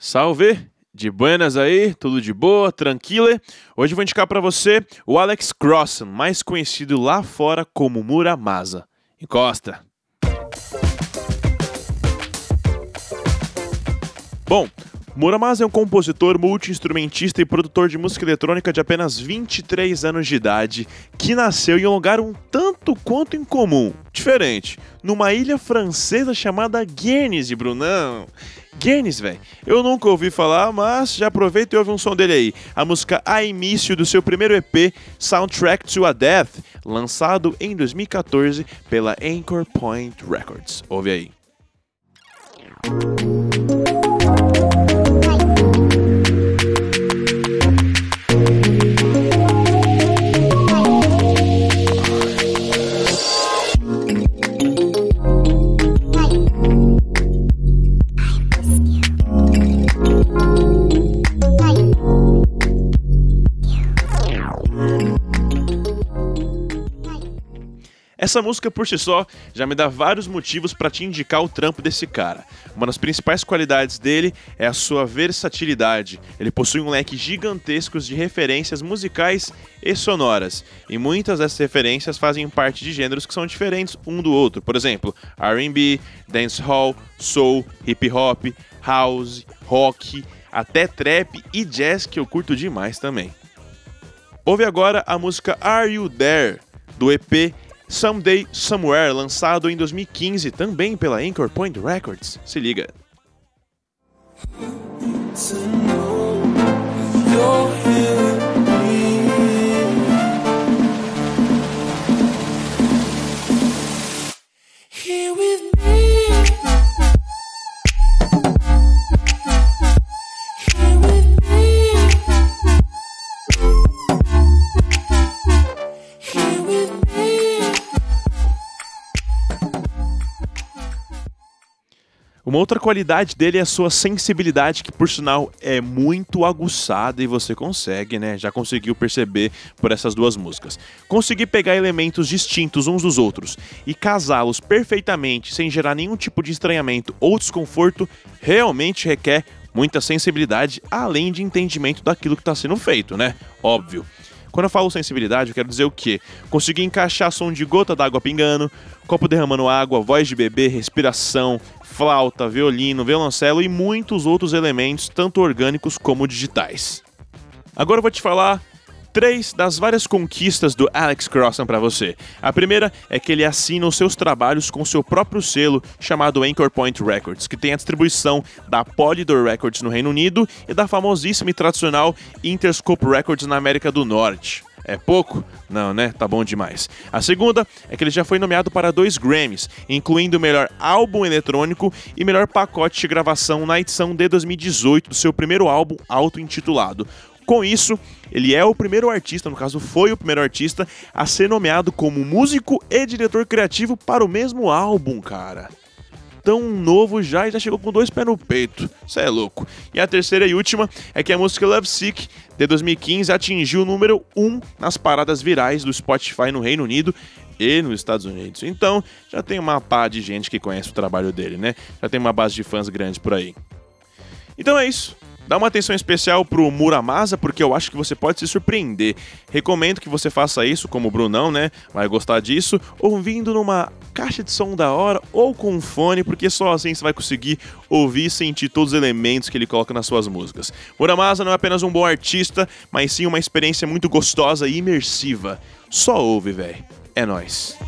Salve! De buenas aí, tudo de boa, tranquila? Hoje eu vou indicar para você o Alex Crossan, mais conhecido lá fora como Muramasa. Encosta! Muramasa é um compositor, multi-instrumentista e produtor de música eletrônica de apenas 23 anos de idade, que nasceu em um lugar um tanto quanto incomum, diferente, numa ilha francesa chamada Guernsey, Brunão. Guinness, velho. Eu nunca ouvi falar, mas já aproveita e ouve um som dele aí. A música A Início do seu primeiro EP, Soundtrack to a Death, lançado em 2014 pela Anchor Point Records. Ouve aí. Essa música por si só já me dá vários motivos para te indicar o trampo desse cara. Uma das principais qualidades dele é a sua versatilidade. Ele possui um leque gigantesco de referências musicais e sonoras, e muitas dessas referências fazem parte de gêneros que são diferentes um do outro. Por exemplo, R&B, dancehall, soul, hip hop, house, rock, até trap e jazz que eu curto demais também. Ouve agora a música Are You There do EP Someday Somewhere, lançado em 2015 também pela Anchor Point Records. Se liga. Uma outra qualidade dele é a sua sensibilidade, que por sinal é muito aguçada e você consegue, né? Já conseguiu perceber por essas duas músicas. Conseguir pegar elementos distintos uns dos outros e casá-los perfeitamente sem gerar nenhum tipo de estranhamento ou desconforto realmente requer muita sensibilidade, além de entendimento daquilo que está sendo feito, né? Óbvio. Quando eu falo sensibilidade, eu quero dizer o quê? Conseguir encaixar som de gota d'água pingando, copo derramando água, voz de bebê, respiração, flauta, violino, violoncelo e muitos outros elementos, tanto orgânicos como digitais. Agora eu vou te falar três das várias conquistas do Alex Crossan para você. A primeira é que ele assina os seus trabalhos com seu próprio selo chamado Anchor Point Records, que tem a distribuição da Polydor Records no Reino Unido e da famosíssima e tradicional Interscope Records na América do Norte. É pouco? Não, né? Tá bom demais. A segunda é que ele já foi nomeado para dois Grammys, incluindo o melhor álbum eletrônico e melhor pacote de gravação na edição de 2018 do seu primeiro álbum auto-intitulado. Com isso, ele é o primeiro artista, no caso foi o primeiro artista, a ser nomeado como músico e diretor criativo para o mesmo álbum, cara. Tão novo já e já chegou com dois pés no peito. Isso é louco. E a terceira e última é que a música Love Sick de 2015 atingiu o número 1 nas paradas virais do Spotify no Reino Unido e nos Estados Unidos. Então, já tem uma pá de gente que conhece o trabalho dele, né? Já tem uma base de fãs grande por aí. Então é isso. Dá uma atenção especial pro Muramasa, porque eu acho que você pode se surpreender. Recomendo que você faça isso, como o Brunão, né? Vai gostar disso, ouvindo numa caixa de som da hora ou com um fone, porque só assim você vai conseguir ouvir e sentir todos os elementos que ele coloca nas suas músicas. Muramasa não é apenas um bom artista, mas sim uma experiência muito gostosa e imersiva. Só ouve, velho. É nóis.